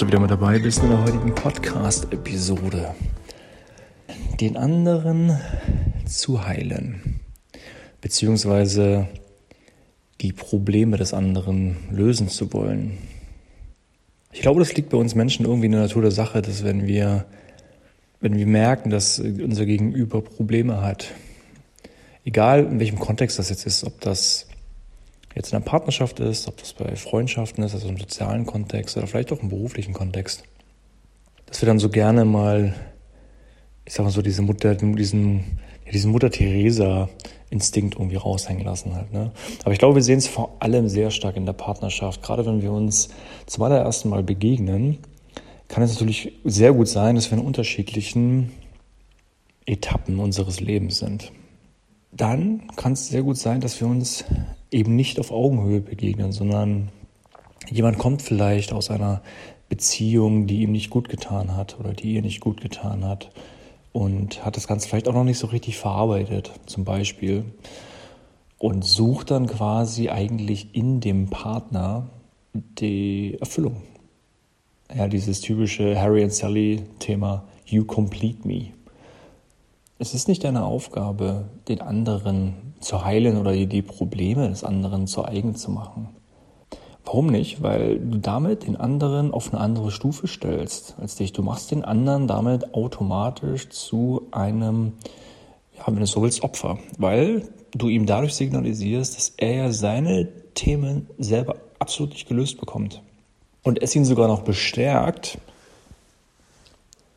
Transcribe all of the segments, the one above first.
Du wieder mit dabei bist in der heutigen Podcast-Episode. Den anderen zu heilen, beziehungsweise die Probleme des anderen lösen zu wollen. Ich glaube, das liegt bei uns Menschen irgendwie in der Natur der Sache, dass wenn wir, wenn wir merken, dass unser Gegenüber Probleme hat, egal in welchem Kontext das jetzt ist, ob das jetzt in einer Partnerschaft ist, ob das bei Freundschaften ist, also im sozialen Kontext oder vielleicht auch im beruflichen Kontext, dass wir dann so gerne mal, ich sag mal so, diese Mutter, diesen, ja, diesen Mutter Teresa Instinkt irgendwie raushängen lassen halt. Ne? Aber ich glaube, wir sehen es vor allem sehr stark in der Partnerschaft. Gerade wenn wir uns zum allerersten Mal begegnen, kann es natürlich sehr gut sein, dass wir in unterschiedlichen Etappen unseres Lebens sind. Dann kann es sehr gut sein, dass wir uns eben nicht auf Augenhöhe begegnen, sondern jemand kommt vielleicht aus einer Beziehung, die ihm nicht gut getan hat oder die ihr nicht gut getan hat und hat das Ganze vielleicht auch noch nicht so richtig verarbeitet, zum Beispiel, und sucht dann quasi eigentlich in dem Partner die Erfüllung. Ja, dieses typische Harry and Sally Thema, you complete me. Es ist nicht deine Aufgabe, den anderen zu heilen oder die Probleme des anderen zu eigen zu machen. Warum nicht? Weil du damit den anderen auf eine andere Stufe stellst als dich. Du machst den anderen damit automatisch zu einem, ja, wenn du so willst, Opfer. Weil du ihm dadurch signalisierst, dass er ja seine Themen selber absolut nicht gelöst bekommt. Und es ihn sogar noch bestärkt,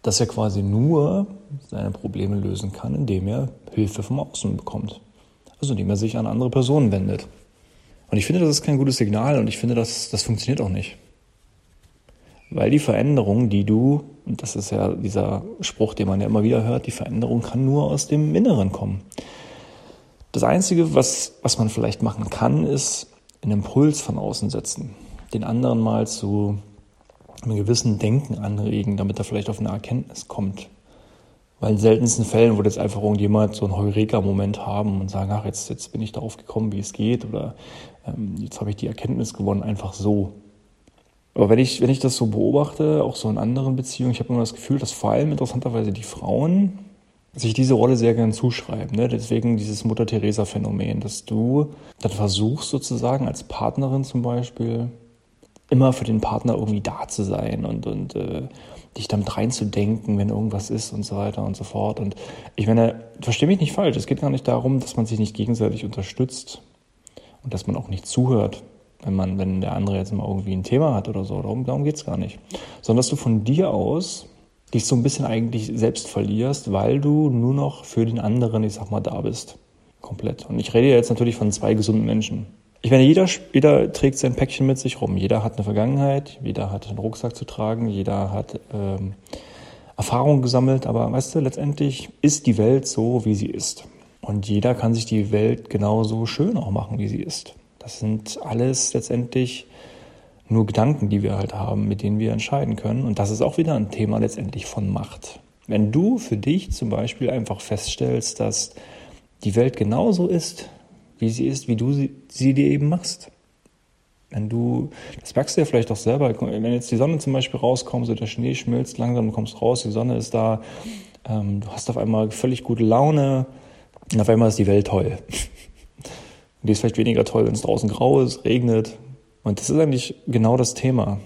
dass er quasi nur seine Probleme lösen kann, indem er Hilfe vom Außen bekommt also indem er sich an andere Personen wendet. Und ich finde, das ist kein gutes Signal und ich finde, das, das funktioniert auch nicht. Weil die Veränderung, die du, und das ist ja dieser Spruch, den man ja immer wieder hört, die Veränderung kann nur aus dem Inneren kommen. Das Einzige, was, was man vielleicht machen kann, ist einen Impuls von außen setzen. Den anderen mal zu einem gewissen Denken anregen, damit er vielleicht auf eine Erkenntnis kommt. Weil in seltensten Fällen würde jetzt einfach irgendjemand so einen Heureka-Moment haben und sagen, ach, jetzt, jetzt bin ich darauf gekommen, wie es geht oder ähm, jetzt habe ich die Erkenntnis gewonnen, einfach so. Aber wenn ich, wenn ich das so beobachte, auch so in anderen Beziehungen, ich habe immer das Gefühl, dass vor allem interessanterweise die Frauen sich diese Rolle sehr gern zuschreiben. Ne? Deswegen dieses Mutter-Theresa-Phänomen, dass du dann versuchst sozusagen als Partnerin zum Beispiel immer für den Partner irgendwie da zu sein und, und äh, dich damit reinzudenken, wenn irgendwas ist und so weiter und so fort. Und ich meine, verstehe mich nicht falsch, es geht gar nicht darum, dass man sich nicht gegenseitig unterstützt und dass man auch nicht zuhört, wenn man, wenn der andere jetzt mal irgendwie ein Thema hat oder so. Darum, darum geht es gar nicht. Sondern dass du von dir aus dich so ein bisschen eigentlich selbst verlierst, weil du nur noch für den anderen, ich sag mal, da bist. Komplett. Und ich rede jetzt natürlich von zwei gesunden Menschen. Ich meine, jeder, jeder trägt sein Päckchen mit sich rum. Jeder hat eine Vergangenheit, jeder hat einen Rucksack zu tragen, jeder hat ähm, Erfahrungen gesammelt, aber weißt du, letztendlich ist die Welt so, wie sie ist. Und jeder kann sich die Welt genauso schön auch machen, wie sie ist. Das sind alles letztendlich nur Gedanken, die wir halt haben, mit denen wir entscheiden können. Und das ist auch wieder ein Thema letztendlich von Macht. Wenn du für dich zum Beispiel einfach feststellst, dass die Welt genauso ist, wie sie ist, wie du sie, sie dir eben machst. Wenn du, das merkst du ja vielleicht auch selber, wenn jetzt die Sonne zum Beispiel rauskommt, so der Schnee schmilzt langsam, du kommst raus, die Sonne ist da, ähm, du hast auf einmal völlig gute Laune und auf einmal ist die Welt toll. Die ist vielleicht weniger toll, wenn es draußen grau ist, regnet. Und das ist eigentlich genau das Thema.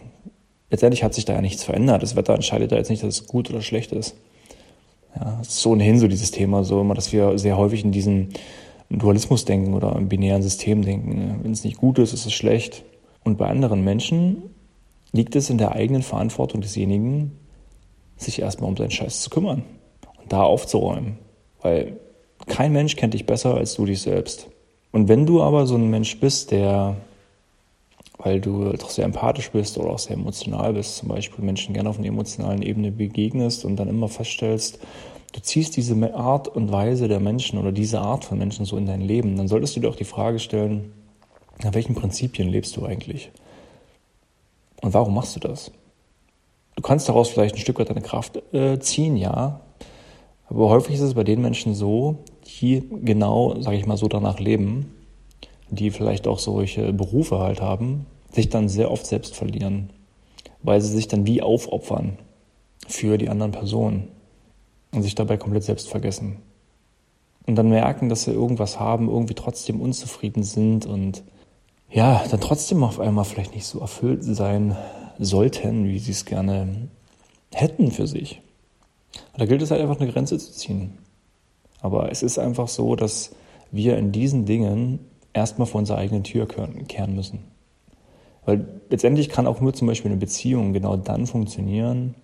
Letztendlich hat sich da ja nichts verändert. Das Wetter entscheidet da jetzt nicht, dass es gut oder schlecht ist. Ja, es ist so ohnehin so dieses Thema, so immer, dass wir sehr häufig in diesen Dualismus denken oder im binären System denken. Wenn es nicht gut ist, ist es schlecht. Und bei anderen Menschen liegt es in der eigenen Verantwortung desjenigen, sich erstmal um seinen Scheiß zu kümmern und da aufzuräumen. Weil kein Mensch kennt dich besser als du dich selbst. Und wenn du aber so ein Mensch bist, der, weil du doch sehr empathisch bist oder auch sehr emotional bist, zum Beispiel Menschen gerne auf einer emotionalen Ebene begegnest und dann immer feststellst, du ziehst diese Art und Weise der Menschen oder diese Art von Menschen so in dein Leben, dann solltest du dir auch die Frage stellen, nach welchen Prinzipien lebst du eigentlich? Und warum machst du das? Du kannst daraus vielleicht ein Stück weit deine Kraft äh, ziehen, ja. Aber häufig ist es bei den Menschen so, die genau, sage ich mal so, danach leben, die vielleicht auch solche Berufe halt haben, sich dann sehr oft selbst verlieren. weil sie sich dann wie aufopfern für die anderen Personen und sich dabei komplett selbst vergessen. Und dann merken, dass sie irgendwas haben, irgendwie trotzdem unzufrieden sind und ja, dann trotzdem auf einmal vielleicht nicht so erfüllt sein sollten, wie sie es gerne hätten für sich. Und da gilt es halt einfach eine Grenze zu ziehen. Aber es ist einfach so, dass wir in diesen Dingen erstmal vor unserer eigenen Tür kehren müssen. Weil letztendlich kann auch nur zum Beispiel eine Beziehung genau dann funktionieren,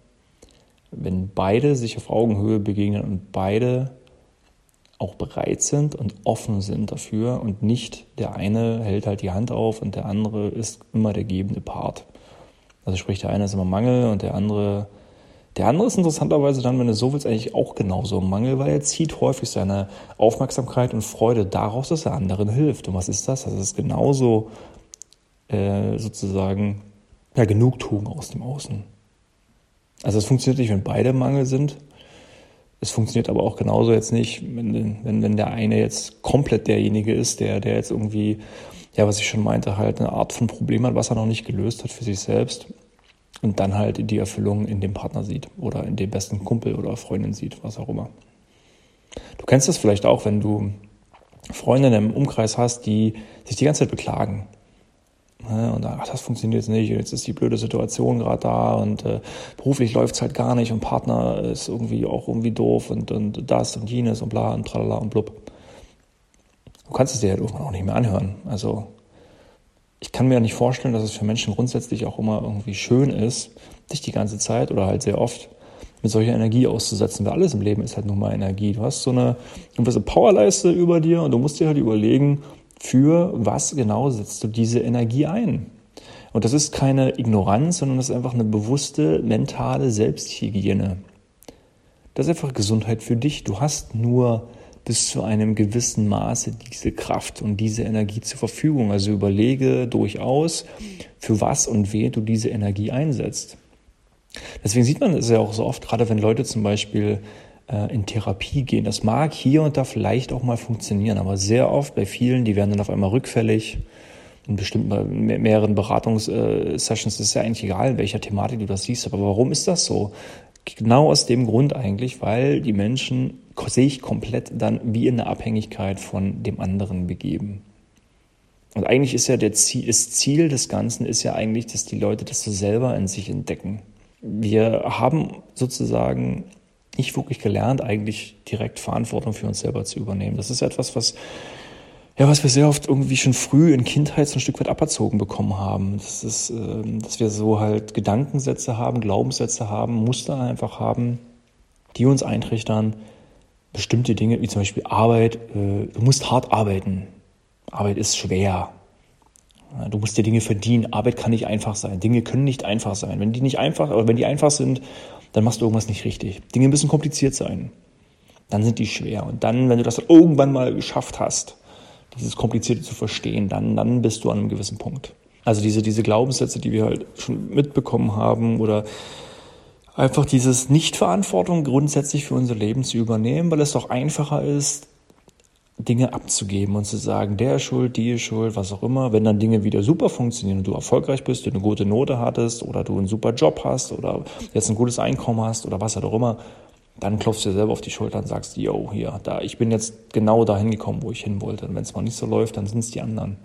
wenn beide sich auf Augenhöhe begegnen und beide auch bereit sind und offen sind dafür und nicht der eine hält halt die Hand auf und der andere ist immer der gebende Part. Also sprich, der eine ist immer Mangel und der andere, der andere ist interessanterweise dann, wenn du so willst, eigentlich auch genauso im Mangel, weil er zieht häufig seine Aufmerksamkeit und Freude daraus, dass er anderen hilft. Und was ist das? Das ist genauso äh, sozusagen ja, Genugtuung aus dem Außen. Also es funktioniert nicht, wenn beide Mangel sind. Es funktioniert aber auch genauso jetzt nicht, wenn, wenn, wenn der eine jetzt komplett derjenige ist, der, der jetzt irgendwie, ja, was ich schon meinte, halt eine Art von Problem hat, was er noch nicht gelöst hat für sich selbst und dann halt die Erfüllung in dem Partner sieht oder in dem besten Kumpel oder Freundin sieht, was auch immer. Du kennst das vielleicht auch, wenn du Freundinnen im Umkreis hast, die sich die ganze Zeit beklagen. Ne, und ach, das funktioniert jetzt nicht, jetzt ist die blöde Situation gerade da und äh, beruflich läuft es halt gar nicht und Partner ist irgendwie auch irgendwie doof und, und das und jenes und bla und tralala und blub. Du kannst es dir halt irgendwann auch nicht mehr anhören. Also ich kann mir ja nicht vorstellen, dass es für Menschen grundsätzlich auch immer irgendwie schön ist, dich die ganze Zeit oder halt sehr oft mit solcher Energie auszusetzen, weil alles im Leben ist halt nun mal Energie. Du hast so eine gewisse Powerleiste über dir und du musst dir halt überlegen, für was genau setzt du diese Energie ein? Und das ist keine Ignoranz, sondern das ist einfach eine bewusste mentale Selbsthygiene. Das ist einfach Gesundheit für dich. Du hast nur bis zu einem gewissen Maße diese Kraft und diese Energie zur Verfügung. Also überlege durchaus, für was und wen du diese Energie einsetzt. Deswegen sieht man es ja auch so oft, gerade wenn Leute zum Beispiel in Therapie gehen. Das mag hier und da vielleicht auch mal funktionieren, aber sehr oft bei vielen, die werden dann auf einmal rückfällig. In bestimmten mehreren Beratungssessions ist ja eigentlich egal, in welcher Thematik du das siehst. Aber warum ist das so? Genau aus dem Grund eigentlich, weil die Menschen sich komplett dann wie in eine Abhängigkeit von dem anderen begeben. Und eigentlich ist ja der Ziel, das Ziel des Ganzen ist ja eigentlich, dass die Leute das so selber in sich entdecken. Wir haben sozusagen nicht wirklich gelernt, eigentlich direkt Verantwortung für uns selber zu übernehmen. Das ist etwas, was, ja, was wir sehr oft irgendwie schon früh in Kindheit so ein Stück weit aberzogen bekommen haben. Das ist, äh, dass wir so halt Gedankensätze haben, Glaubenssätze haben, Muster einfach haben, die uns eintrichtern, bestimmte Dinge, wie zum Beispiel Arbeit, äh, du musst hart arbeiten. Arbeit ist schwer. Du musst dir Dinge verdienen. Arbeit kann nicht einfach sein. Dinge können nicht einfach sein. Wenn die nicht einfach, oder wenn die einfach sind, dann machst du irgendwas nicht richtig. Dinge müssen kompliziert sein. Dann sind die schwer. Und dann, wenn du das irgendwann mal geschafft hast, dieses Komplizierte zu verstehen, dann, dann bist du an einem gewissen Punkt. Also diese, diese Glaubenssätze, die wir halt schon mitbekommen haben oder einfach dieses Nichtverantwortung grundsätzlich für unser Leben zu übernehmen, weil es doch einfacher ist, Dinge abzugeben und zu sagen, der ist schuld, die ist schuld, was auch immer. Wenn dann Dinge wieder super funktionieren und du erfolgreich bist, du eine gute Note hattest oder du einen super Job hast oder jetzt ein gutes Einkommen hast oder was auch immer, dann klopfst du dir selber auf die Schulter und sagst, yo, hier, da, ich bin jetzt genau dahin gekommen, wo ich hin wollte. Und wenn es mal nicht so läuft, dann sind es die anderen.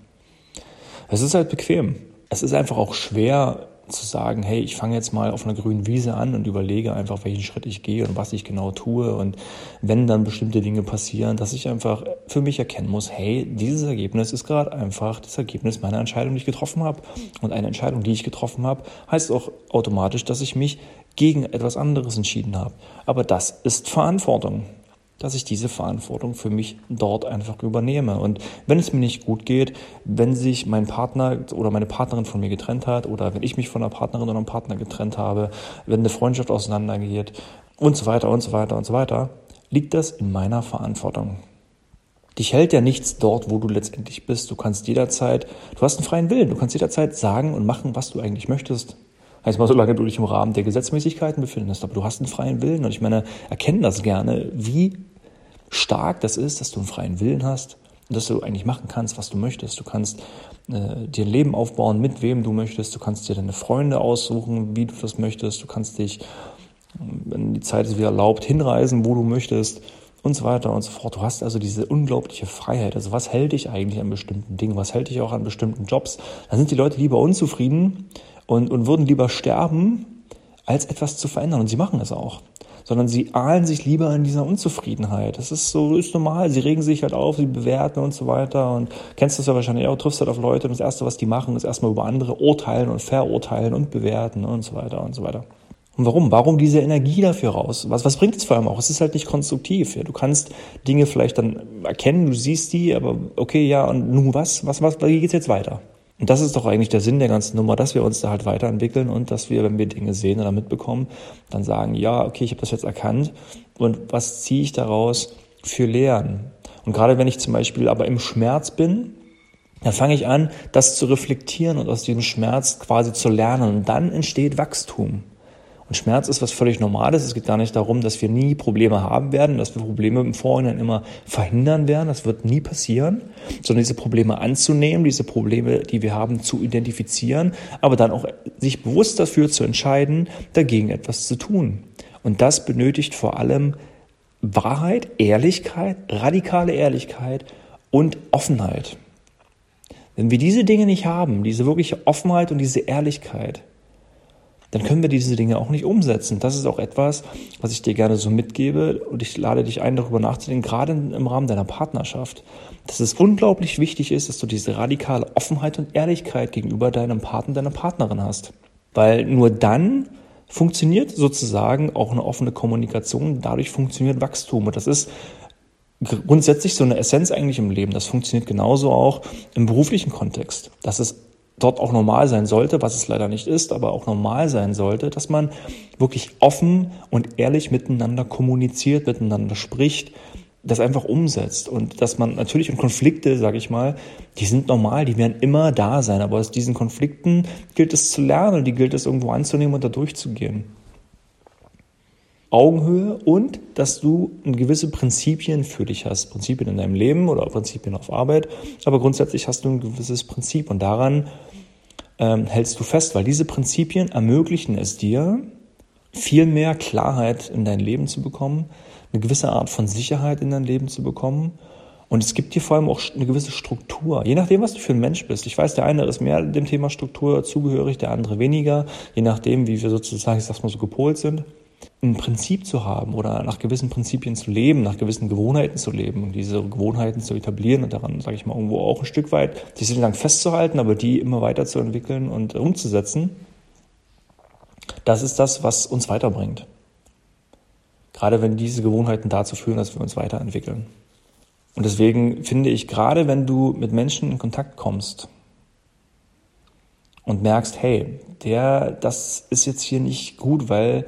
Es ist halt bequem. Es ist einfach auch schwer, zu sagen, hey, ich fange jetzt mal auf einer grünen Wiese an und überlege einfach, welchen Schritt ich gehe und was ich genau tue. Und wenn dann bestimmte Dinge passieren, dass ich einfach für mich erkennen muss, hey, dieses Ergebnis ist gerade einfach das Ergebnis meiner Entscheidung, die ich getroffen habe. Und eine Entscheidung, die ich getroffen habe, heißt auch automatisch, dass ich mich gegen etwas anderes entschieden habe. Aber das ist Verantwortung dass ich diese Verantwortung für mich dort einfach übernehme. Und wenn es mir nicht gut geht, wenn sich mein Partner oder meine Partnerin von mir getrennt hat oder wenn ich mich von einer Partnerin oder einem Partner getrennt habe, wenn eine Freundschaft auseinandergeht und so weiter und so weiter und so weiter, liegt das in meiner Verantwortung. Dich hält ja nichts dort, wo du letztendlich bist. Du kannst jederzeit, du hast einen freien Willen, du kannst jederzeit sagen und machen, was du eigentlich möchtest. Heißt mal, solange du dich im Rahmen der Gesetzmäßigkeiten befindest, aber du hast einen freien Willen und ich meine, erkenne das gerne, wie stark das ist, dass du einen freien Willen hast dass du eigentlich machen kannst, was du möchtest. Du kannst äh, dir ein Leben aufbauen, mit wem du möchtest. Du kannst dir deine Freunde aussuchen, wie du das möchtest. Du kannst dich, wenn die Zeit es wieder erlaubt, hinreisen, wo du möchtest und so weiter und so fort. Du hast also diese unglaubliche Freiheit. Also was hält dich eigentlich an bestimmten Dingen? Was hält dich auch an bestimmten Jobs? Da sind die Leute lieber unzufrieden und, und würden lieber sterben, als etwas zu verändern. Und sie machen es auch sondern sie ahlen sich lieber in dieser Unzufriedenheit. Das ist so, ist normal. Sie regen sich halt auf, sie bewerten und so weiter. Und kennst das ja wahrscheinlich auch, triffst halt auf Leute und das Erste, was die machen, ist erstmal über andere urteilen und verurteilen und bewerten und so weiter und so weiter. Und warum? Warum diese Energie dafür raus? Was, was bringt es vor allem auch? Es ist halt nicht konstruktiv. Ja? Du kannst Dinge vielleicht dann erkennen, du siehst die, aber okay, ja, und nun was? Was, was, wie geht's jetzt weiter? Und das ist doch eigentlich der Sinn der ganzen Nummer, dass wir uns da halt weiterentwickeln und dass wir, wenn wir Dinge sehen oder mitbekommen, dann sagen, ja, okay, ich habe das jetzt erkannt und was ziehe ich daraus für Lehren? Und gerade wenn ich zum Beispiel aber im Schmerz bin, dann fange ich an, das zu reflektieren und aus diesem Schmerz quasi zu lernen und dann entsteht Wachstum. Und Schmerz ist was völlig Normales. Es geht gar nicht darum, dass wir nie Probleme haben werden, dass wir Probleme im Vorhinein immer verhindern werden. Das wird nie passieren, sondern diese Probleme anzunehmen, diese Probleme, die wir haben, zu identifizieren, aber dann auch sich bewusst dafür zu entscheiden, dagegen etwas zu tun. Und das benötigt vor allem Wahrheit, Ehrlichkeit, radikale Ehrlichkeit und Offenheit. Wenn wir diese Dinge nicht haben, diese wirkliche Offenheit und diese Ehrlichkeit, dann können wir diese Dinge auch nicht umsetzen. Das ist auch etwas, was ich dir gerne so mitgebe und ich lade dich ein, darüber nachzudenken, gerade im Rahmen deiner Partnerschaft, dass es unglaublich wichtig ist, dass du diese radikale Offenheit und Ehrlichkeit gegenüber deinem Partner, deiner Partnerin hast. Weil nur dann funktioniert sozusagen auch eine offene Kommunikation, dadurch funktioniert Wachstum und das ist grundsätzlich so eine Essenz eigentlich im Leben. Das funktioniert genauso auch im beruflichen Kontext. Das ist dort auch normal sein sollte, was es leider nicht ist, aber auch normal sein sollte, dass man wirklich offen und ehrlich miteinander kommuniziert, miteinander spricht, das einfach umsetzt und dass man natürlich in Konflikte, sage ich mal, die sind normal, die werden immer da sein, aber aus diesen Konflikten gilt es zu lernen, die gilt es irgendwo anzunehmen und da durchzugehen. Augenhöhe und dass du gewisse Prinzipien für dich hast. Prinzipien in deinem Leben oder Prinzipien auf Arbeit. Aber grundsätzlich hast du ein gewisses Prinzip und daran ähm, hältst du fest, weil diese Prinzipien ermöglichen es dir, viel mehr Klarheit in dein Leben zu bekommen, eine gewisse Art von Sicherheit in dein Leben zu bekommen. Und es gibt dir vor allem auch eine gewisse Struktur, je nachdem, was du für ein Mensch bist. Ich weiß, der eine ist mehr dem Thema Struktur zugehörig, der andere weniger, je nachdem, wie wir sozusagen, ich sag's mal so, gepolt sind ein Prinzip zu haben oder nach gewissen Prinzipien zu leben, nach gewissen Gewohnheiten zu leben und diese Gewohnheiten zu etablieren und daran, sage ich mal, irgendwo auch ein Stück weit sich lang festzuhalten, aber die immer weiter zu entwickeln und umzusetzen, das ist das, was uns weiterbringt. Gerade wenn diese Gewohnheiten dazu führen, dass wir uns weiterentwickeln. Und deswegen finde ich, gerade wenn du mit Menschen in Kontakt kommst und merkst, hey, der, das ist jetzt hier nicht gut, weil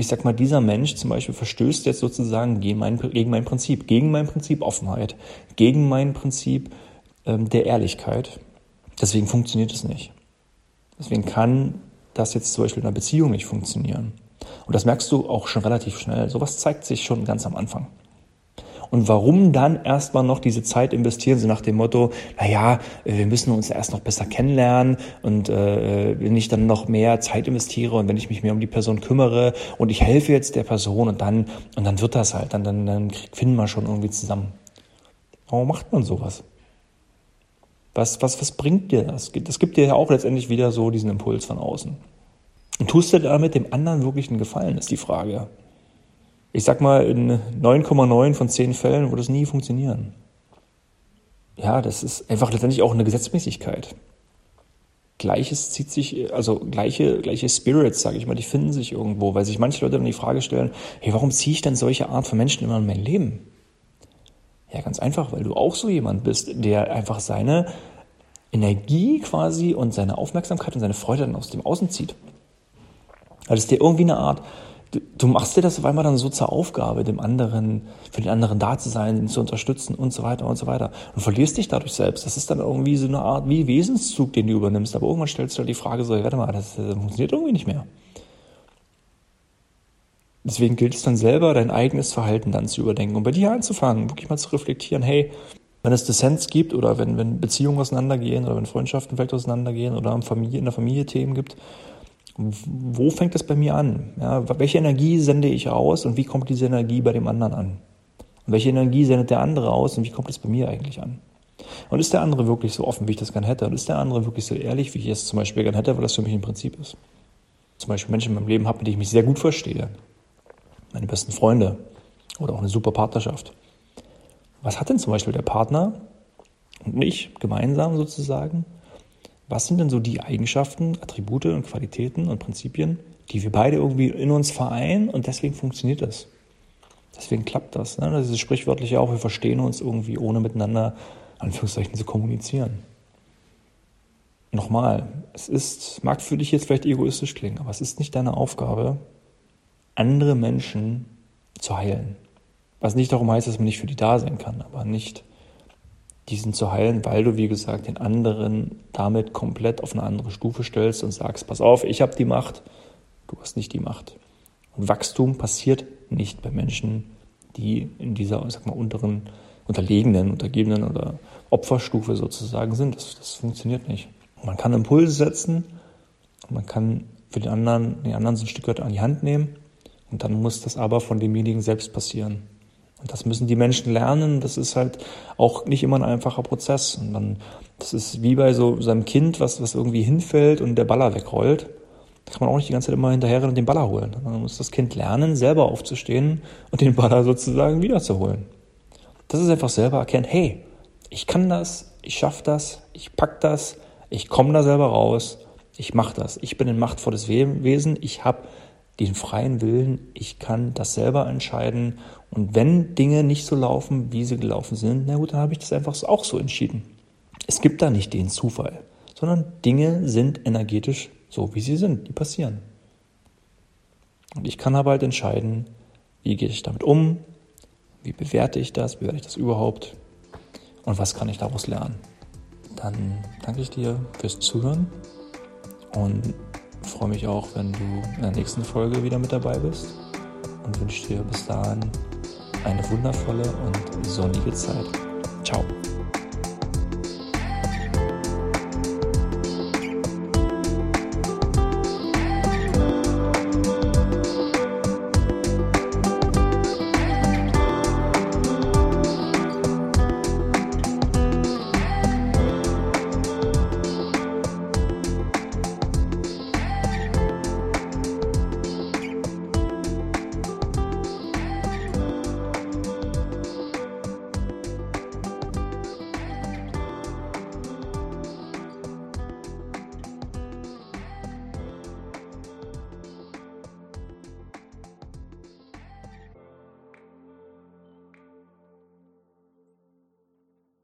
ich sag mal, dieser Mensch zum Beispiel verstößt jetzt sozusagen gegen mein, gegen mein Prinzip, gegen mein Prinzip Offenheit, gegen mein Prinzip ähm, der Ehrlichkeit. Deswegen funktioniert es nicht. Deswegen kann das jetzt zum Beispiel in einer Beziehung nicht funktionieren. Und das merkst du auch schon relativ schnell. Sowas zeigt sich schon ganz am Anfang. Und warum dann erstmal noch diese Zeit investieren, so nach dem Motto, na ja, wir müssen uns erst noch besser kennenlernen und äh, wenn ich dann noch mehr Zeit investiere und wenn ich mich mehr um die Person kümmere und ich helfe jetzt der Person und dann, und dann wird das halt, dann, dann, dann finden wir schon irgendwie zusammen. Warum macht man sowas? Was, was, was bringt dir das? Das gibt dir ja auch letztendlich wieder so diesen Impuls von außen. Und tust du damit dem anderen wirklich einen Gefallen, ist die Frage ich sag mal, in 9,9 von 10 Fällen würde es nie funktionieren. Ja, das ist einfach letztendlich auch eine Gesetzmäßigkeit. Gleiches zieht sich, also gleiche, gleiche Spirits, sage ich mal, die finden sich irgendwo, weil sich manche Leute dann die Frage stellen, hey, warum ziehe ich denn solche Art von Menschen immer in mein Leben? Ja, ganz einfach, weil du auch so jemand bist, der einfach seine Energie quasi und seine Aufmerksamkeit und seine Freude dann aus dem Außen zieht. Also es dir irgendwie eine Art du, du machst dir das auf einmal dann so zur Aufgabe, dem anderen, für den anderen da zu sein, ihn zu unterstützen und so weiter und so weiter. Und verlierst dich dadurch selbst. Das ist dann irgendwie so eine Art wie Wesenszug, den du übernimmst. Aber irgendwann stellst du dir die Frage so, warte mal, das, das funktioniert irgendwie nicht mehr. Deswegen gilt es dann selber, dein eigenes Verhalten dann zu überdenken und bei dir anzufangen, wirklich mal zu reflektieren, hey, wenn es Dissens gibt oder wenn, wenn Beziehungen auseinandergehen oder wenn Freundschaften vielleicht auseinandergehen oder in, in der Familie Themen gibt, wo fängt das bei mir an? Ja, welche Energie sende ich aus und wie kommt diese Energie bei dem anderen an? Und welche Energie sendet der andere aus und wie kommt es bei mir eigentlich an? Und ist der andere wirklich so offen, wie ich das gern hätte? Und ist der andere wirklich so ehrlich, wie ich es zum Beispiel gern hätte, weil das für mich ein Prinzip ist? Zum Beispiel Menschen in meinem Leben habe, mit denen ich mich sehr gut verstehe. Meine besten Freunde oder auch eine super Partnerschaft. Was hat denn zum Beispiel der Partner und ich gemeinsam sozusagen? Was sind denn so die Eigenschaften, Attribute und Qualitäten und Prinzipien, die wir beide irgendwie in uns vereinen und deswegen funktioniert das? Deswegen klappt das. Ne? Das ist sprichwörtlich auch, wir verstehen uns irgendwie, ohne miteinander, Anführungszeichen, zu kommunizieren. Nochmal, es ist, mag für dich jetzt vielleicht egoistisch klingen, aber es ist nicht deine Aufgabe, andere Menschen zu heilen. Was nicht darum heißt, dass man nicht für die da sein kann, aber nicht diesen zu heilen, weil du, wie gesagt, den anderen damit komplett auf eine andere Stufe stellst und sagst, pass auf, ich habe die Macht, du hast nicht die Macht. Und Wachstum passiert nicht bei Menschen, die in dieser, sag mal, unteren, unterlegenen, untergebenen oder Opferstufe sozusagen sind. Das, das funktioniert nicht. Man kann Impulse setzen, man kann für den anderen, den anderen so ein Stück weit an die Hand nehmen und dann muss das aber von demjenigen selbst passieren. Und das müssen die Menschen lernen. Das ist halt auch nicht immer ein einfacher Prozess. Und dann, das ist wie bei so seinem Kind, was, was irgendwie hinfällt und der Baller wegrollt. Da kann man auch nicht die ganze Zeit immer hinterher und den Baller holen. Dann muss das Kind lernen, selber aufzustehen und den Baller sozusagen wiederzuholen. Das ist einfach selber erkennen, hey, ich kann das, ich schaffe das, ich pack das, ich komme da selber raus, ich mache das. Ich bin ein machtvolles Wesen, ich habe den freien Willen, ich kann das selber entscheiden. Und wenn Dinge nicht so laufen, wie sie gelaufen sind, na gut, dann habe ich das einfach auch so entschieden. Es gibt da nicht den Zufall, sondern Dinge sind energetisch so, wie sie sind, die passieren. Und ich kann aber halt entscheiden, wie gehe ich damit um, wie bewerte ich das, bewerte ich das überhaupt und was kann ich daraus lernen. Dann danke ich dir fürs Zuhören und freue mich auch, wenn du in der nächsten Folge wieder mit dabei bist und wünsche dir bis dahin eine wundervolle und sonnige Zeit. Ciao.